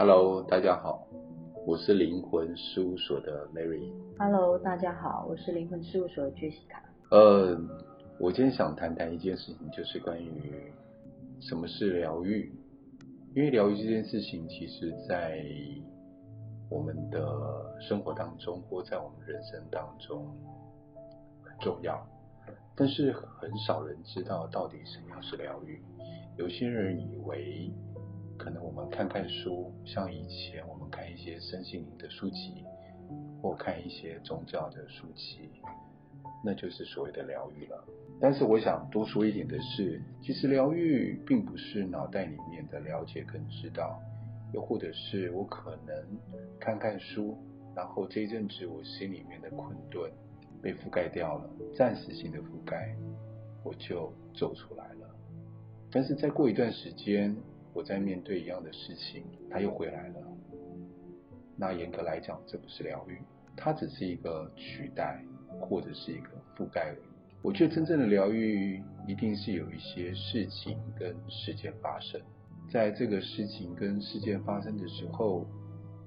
Hello，大家好，我是灵魂事务所的 Mary。Hello，大家好，我是灵魂事务所的 Jessica。呃，我今天想谈谈一件事情，就是关于什么是疗愈。因为疗愈这件事情，其实在我们的生活当中，或在我们人生当中很重要，但是很少人知道到底什么样是疗愈。有些人以为。可能我们看看书，像以前我们看一些身心灵的书籍，或看一些宗教的书籍，那就是所谓的疗愈了。但是我想多说一点的是，其实疗愈并不是脑袋里面的了解跟知道，又或者是我可能看看书，然后这一阵子我心里面的困顿被覆盖掉了，暂时性的覆盖，我就走出来了。但是再过一段时间。我在面对一样的事情，它又回来了。那严格来讲，这不是疗愈，它只是一个取代或者是一个覆盖而已。我觉得真正的疗愈，一定是有一些事情跟事件发生。在这个事情跟事件发生的时候，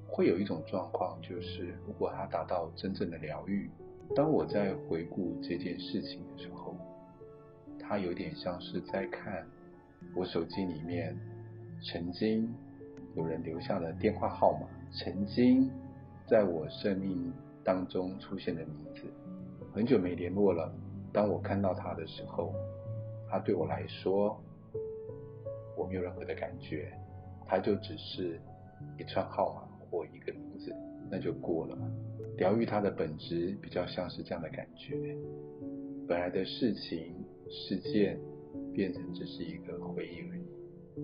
会有一种状况，就是如果它达到真正的疗愈，当我在回顾这件事情的时候，它有点像是在看我手机里面。曾经有人留下的电话号码，曾经在我生命当中出现的名字，很久没联络了。当我看到他的时候，他对我来说，我没有任何的感觉，他就只是一串号码或一个名字，那就过了。疗愈它的本质比较像是这样的感觉，本来的事情事件变成只是一个回忆而已。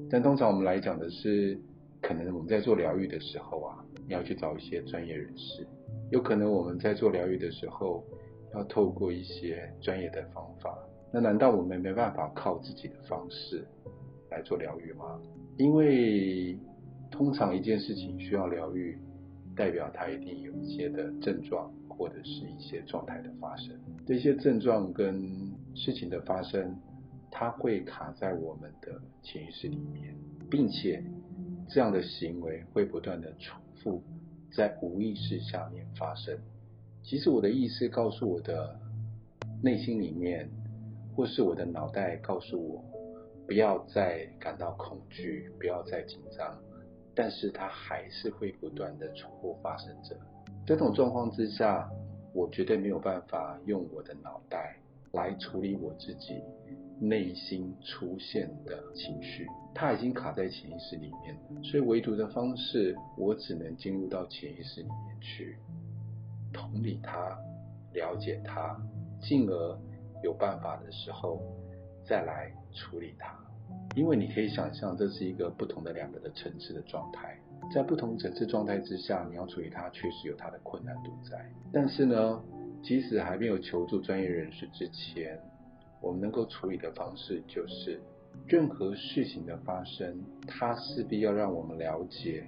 但通常我们来讲的是，可能我们在做疗愈的时候啊，你要去找一些专业人士。有可能我们在做疗愈的时候，要透过一些专业的方法。那难道我们没办法靠自己的方式来做疗愈吗？因为通常一件事情需要疗愈，代表它一定有一些的症状或者是一些状态的发生。这些症状跟事情的发生。它会卡在我们的潜意识里面，并且这样的行为会不断的重复在无意识下面发生。其实我的意识告诉我的内心里面，或是我的脑袋告诉我，不要再感到恐惧，不要再紧张，但是它还是会不断的重复发生着。这种状况之下，我绝对没有办法用我的脑袋来处理我自己。内心出现的情绪，它已经卡在潜意识里面，所以唯独的方式，我只能进入到潜意识里面去，同理它，了解它，进而有办法的时候再来处理它。因为你可以想象，这是一个不同的两个的层次的状态，在不同层次状态之下，你要处理它，确实有它的困难度在。但是呢，即使还没有求助专业人士之前，我们能够处理的方式就是，任何事情的发生，它势必要让我们了解，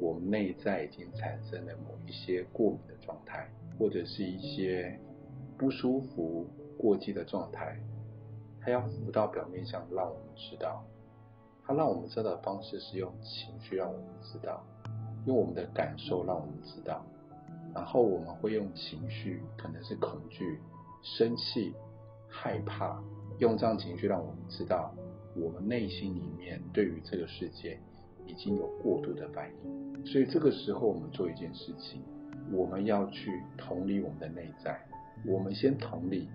我们内在已经产生了某一些过敏的状态，或者是一些不舒服、过激的状态，它要浮到表面上，让我们知道。它让我们知道的方式是用情绪让我们知道，用我们的感受让我们知道，然后我们会用情绪，可能是恐惧、生气。害怕，用这样情绪让我们知道，我们内心里面对于这个世界已经有过度的反应。所以这个时候，我们做一件事情，我们要去同理我们的内在。我们先同理，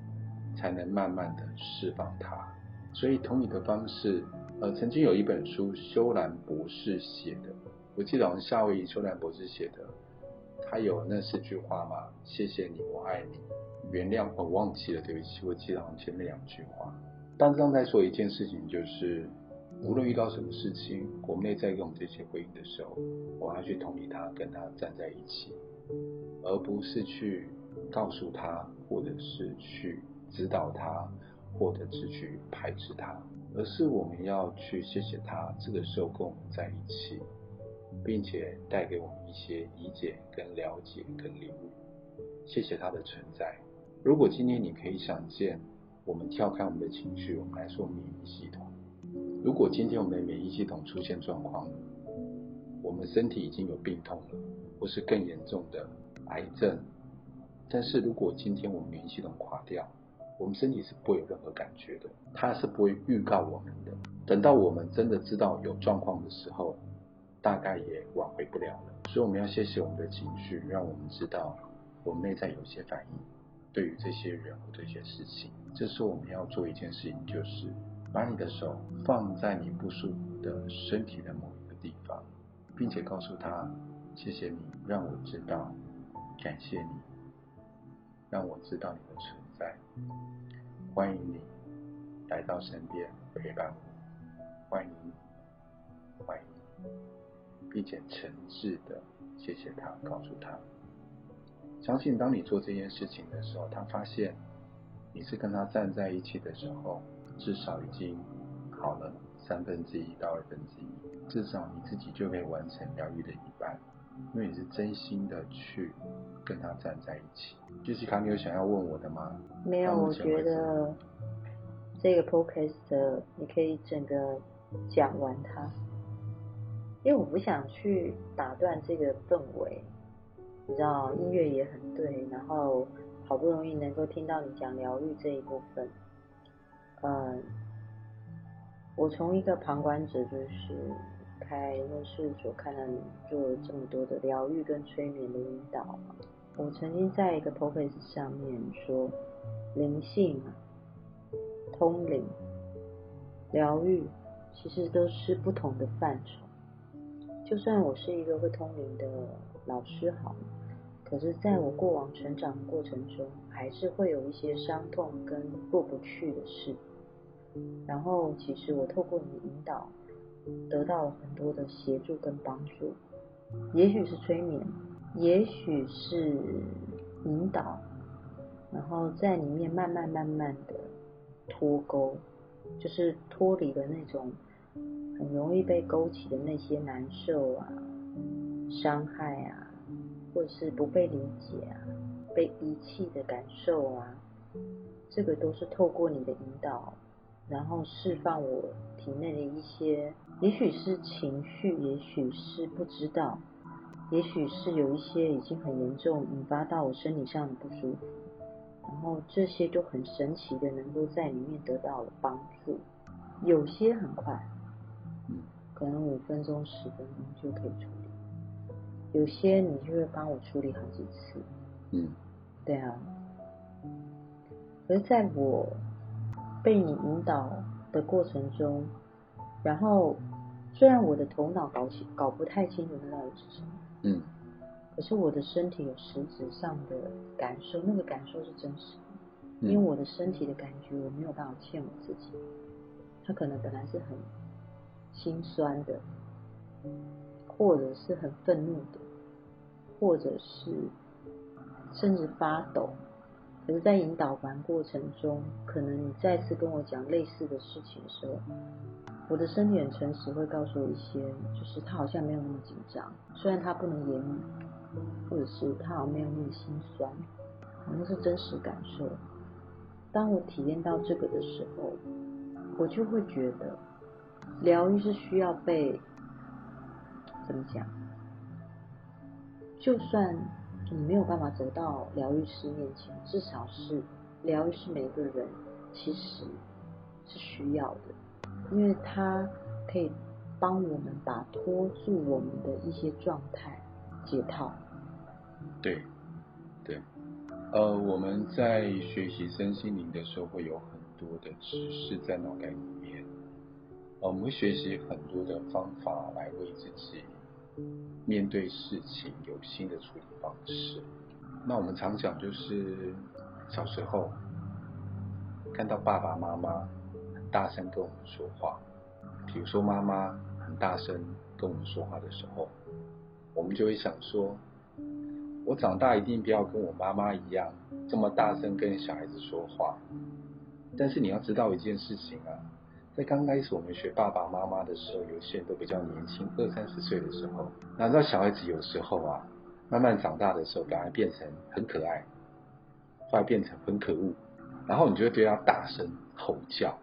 才能慢慢的释放它。所以同理的方式，呃，曾经有一本书，修兰博士写的，我记得好像夏威夷修兰博士写的，他有那四句话嘛：谢谢你，我爱你。原谅我忘记了，对不起，我记得好像前面两句话。但是刚才说一件事情，就是无论遇到什么事情，我们内在用这些回应的时候，我要去同理他，跟他站在一起，而不是去告诉他，或者是去指导他，或者是去排斥他，而是我们要去谢谢他，这个时候跟我们在一起，并且带给我们一些理解、跟了解、跟领悟，谢谢他的存在。如果今天你可以想见，我们跳开我们的情绪，我们来说免疫系统。如果今天我们的免疫系统出现状况，我们身体已经有病痛了，或是更严重的癌症。但是如果今天我们免疫系统垮掉，我们身体是不会有任何感觉的，它是不会预告我们的。等到我们真的知道有状况的时候，大概也挽回不了了。所以我们要谢谢我们的情绪，让我们知道我们内在有些反应。对于这些人或这些事情，这时我们要做一件事情，就是把你的手放在你不舒服的身体的某一个地方，并且告诉他：谢谢你让我知道，感谢你让我知道你的存在，欢迎你来到身边陪伴我，欢迎你，欢迎你，并且诚挚的谢谢他，告诉他。相信当你做这件事情的时候，他发现你是跟他站在一起的时候，至少已经好了三分之一到二分之一，至少你自己就可以完成疗愈的一半，因为你是真心的去跟他站在一起。Jessica，你有想要问我的吗？没有，我觉得这个 podcast 你可以整个讲完它，因为我不想去打断这个氛围。你知道音乐也很对，然后好不容易能够听到你讲疗愈这一部分，嗯，我从一个旁观者，就是开那事务所，看到你做了这么多的疗愈跟催眠的引导，我曾经在一个 p o c a s t 上面说，灵性、通灵、疗愈，其实都是不同的范畴。就算我是一个会通灵的老师，好。可是，在我过往成长的过程中，还是会有一些伤痛跟过不去的事。然后，其实我透过你的引导，得到了很多的协助跟帮助。也许是催眠，也许是引导，然后在里面慢慢慢慢的脱钩，就是脱离了那种很容易被勾起的那些难受啊、伤害啊。或者是不被理解啊，被遗弃的感受啊，这个都是透过你的引导，然后释放我体内的一些，也许是情绪，也许是不知道，也许是有一些已经很严重，引发到我身体上的不舒服，然后这些都很神奇的能够在里面得到了帮助，有些很快，可能五分钟、十分钟就可以处理。有些你就会帮我处理好几次，嗯，对啊。可是在我被你引导的过程中，然后虽然我的头脑搞清搞不太清楚那到底是什么，嗯，可是我的身体有实质上的感受，那个感受是真实的，嗯，因为我的身体的感觉我没有办法骗我自己，他可能本来是很心酸的。或者是很愤怒的，或者是甚至发抖。可是，在引导完过程中，可能你再次跟我讲类似的事情的时候，我的身体很诚实，会告诉我一些，就是他好像没有那么紧张，虽然他不能言语，或者是他好像没有那么心酸，那是真实感受。当我体验到这个的时候，我就会觉得，疗愈是需要被。怎么讲？就算你没有办法走到疗愈师面前，至少是疗愈师每个人其实是需要的，因为他可以帮我们把拖住我们的一些状态解套。对，对，呃，我们在学习身心灵的时候，会有很多的知识在脑袋里面，呃，我们会学习很多的方法来为自己。面对事情有新的处理方式。那我们常讲就是小时候看到爸爸妈妈很大声跟我们说话，比如说妈妈很大声跟我们说话的时候，我们就会想说，我长大一定不要跟我妈妈一样这么大声跟小孩子说话。但是你要知道一件事情啊。在刚开始我们学爸爸妈妈的时候，有些人都比较年轻，二三十岁的时候，那知道小孩子有时候啊，慢慢长大的时候，反而变成很可爱，后来变成很可恶，然后你就会对他大声吼叫。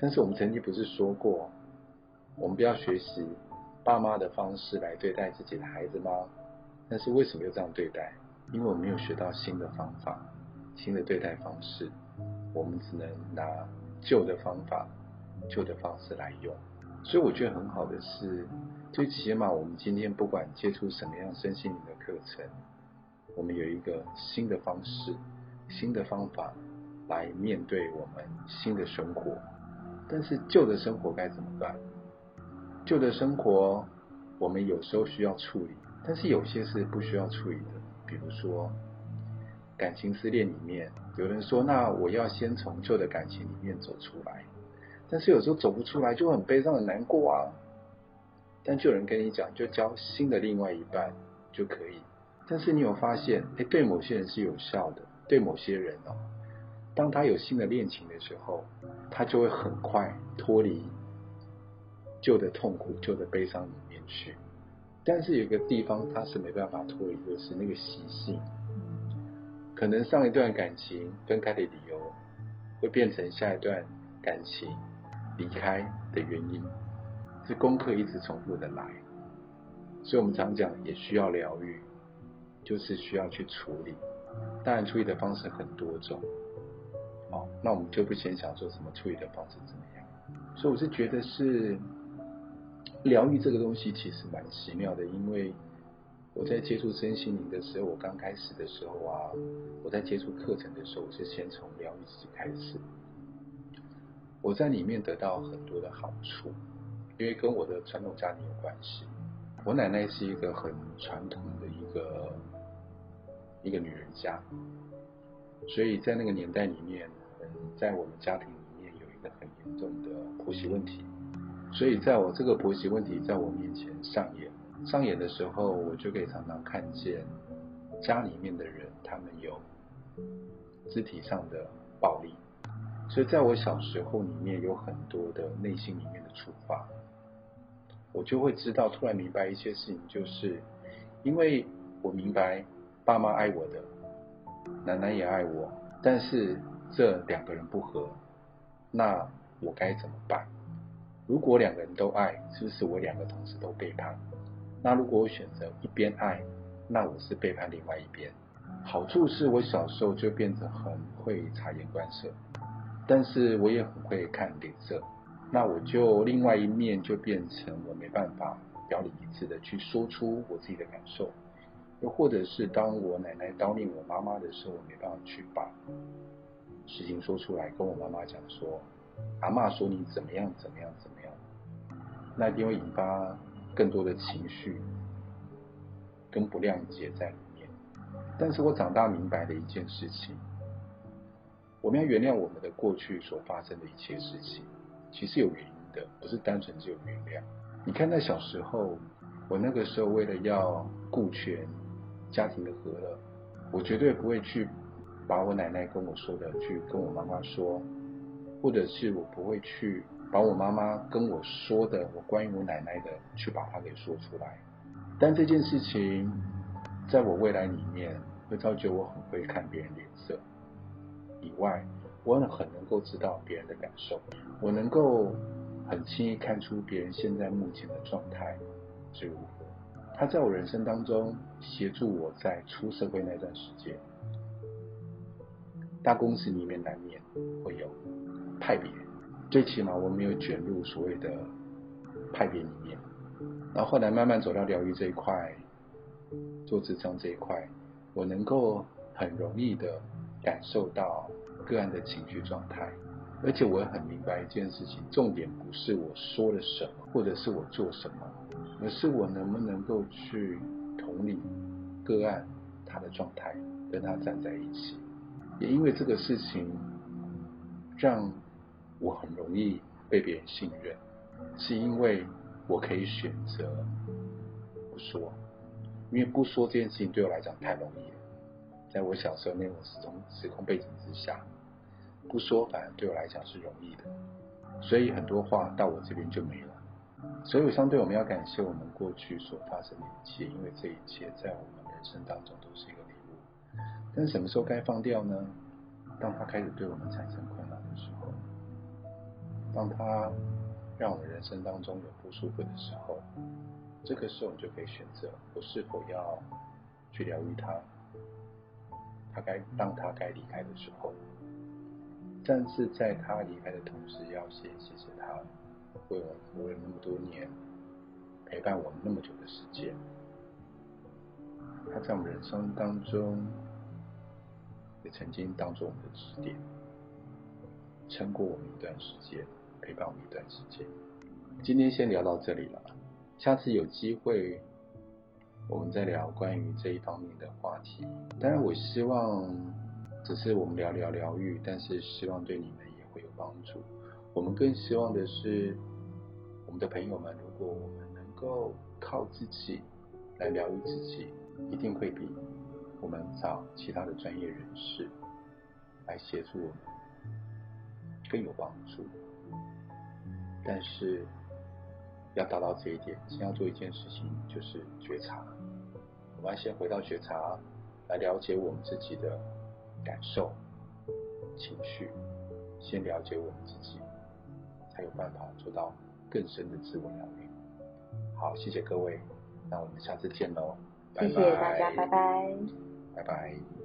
但是我们曾经不是说过，我们不要学习爸妈的方式来对待自己的孩子吗？但是为什么又这样对待？因为我没有学到新的方法、新的对待方式，我们只能拿旧的方法、旧的方式来用。所以我觉得很好的是，最起码我们今天不管接触什么样身心灵的课程，我们有一个新的方式、新的方法来面对我们新的生活。但是旧的生活该怎么办？旧的生活我们有时候需要处理，但是有些是不需要处理的。比如说感情失恋里面，有人说，那我要先从旧的感情里面走出来，但是有时候走不出来就很悲伤很难过啊。但就有人跟你讲，就交新的另外一半就可以。但是你有发现，哎，对某些人是有效的，对某些人哦，当他有新的恋情的时候，他就会很快脱离旧的痛苦、旧的悲伤里面去。但是有一个地方他是没办法脱离，就是那个习性。可能上一段感情分开的理由，会变成下一段感情离开的原因，是功课一直重复的来。所以我们常讲，也需要疗愈，就是需要去处理。当然，处理的方式很多种。哦，那我们就不先想说什么处理的方式怎么样。所以我是觉得是。疗愈这个东西其实蛮奇妙的，因为我在接触身心灵的时候，我刚开始的时候啊，我在接触课程的时候，我是先从疗愈自己开始。我在里面得到很多的好处，因为跟我的传统家庭有关系。我奶奶是一个很传统的一个一个女人家，所以在那个年代里面，嗯，在我们家庭里面有一个很严重的婆媳问题。所以，在我这个婆媳问题在我面前上演上演的时候，我就可以常常看见家里面的人，他们有肢体上的暴力。所以，在我小时候里面有很多的内心里面的触发，我就会知道，突然明白一些事情，就是因为我明白爸妈爱我的，奶奶也爱我，但是这两个人不合，那我该怎么办？如果两个人都爱，是不是我两个同时都背叛？那如果我选择一边爱，那我是背叛另外一边。好处是我小时候就变得很会察言观色，但是我也很会看脸色。那我就另外一面就变成我没办法表里一致的去说出我自己的感受，又或者是当我奶奶叨念我妈妈的时候，我没办法去把事情说出来，跟我妈妈讲说。阿嬷说你怎么样怎么样怎么样，那一定会引发更多的情绪跟不谅解在里面。但是我长大明白的一件事情，我们要原谅我们的过去所发生的一切事情，其实有原因的，不是单纯只有原谅。你看在小时候，我那个时候为了要顾全家庭的和乐，我绝对不会去把我奶奶跟我说的去跟我妈妈说。或者是我不会去把我妈妈跟我说的，我关于我奶奶的，去把它给说出来。但这件事情，在我未来里面，会造就我很会看别人脸色。以外，我很能够知道别人的感受，我能够很轻易看出别人现在目前的状态是如何。他在我人生当中协助我在出社会那段时间，大公司里面难免会有。派别，最起码我没有卷入所谓的派别里面，然后后来慢慢走到疗愈这一块，做咨商这一块，我能够很容易的感受到个案的情绪状态，而且我也很明白一件事情，重点不是我说了什么，或者是我做什么，而是我能不能够去同理个案他的状态，跟他站在一起，也因为这个事情让。我很容易被别人信任，是因为我可以选择不说，因为不说这件事情对我来讲太容易。在我小时候那种时空时空背景之下，不说反而对我来讲是容易的，所以很多话到我这边就没了。所以相对我们要感谢我们过去所发生的一切，因为这一切在我们人生当中都是一个礼物。但什么时候该放掉呢？当他开始对我们产生困扰的时候。当他让我们人生当中有不舒服的时候，这个时候你就可以选择我是否要去疗愈他，他该当他该离开的时候，但是在他离开的同时，要先谢谢他为我们服务了那么多年，陪伴我们那么久的时间，他在我们人生当中也曾经当做我们的支点，撑过我们一段时间。陪伴我们一段时间，今天先聊到这里了。下次有机会，我们在聊关于这一方面的话题。当然，我希望只是我们聊聊疗愈，但是希望对你们也会有帮助。我们更希望的是，我们的朋友们，如果我们能够靠自己来疗愈自己，一定会比我们找其他的专业人士来协助我们更有帮助。但是要达到这一点，先要做一件事情，就是觉察。我们要先回到觉察，来了解我们自己的感受、情绪，先了解我们自己，才有办法做到更深的自我疗愈。好，谢谢各位，那我们下次见喽，拜拜。谢谢大家，拜拜，拜拜。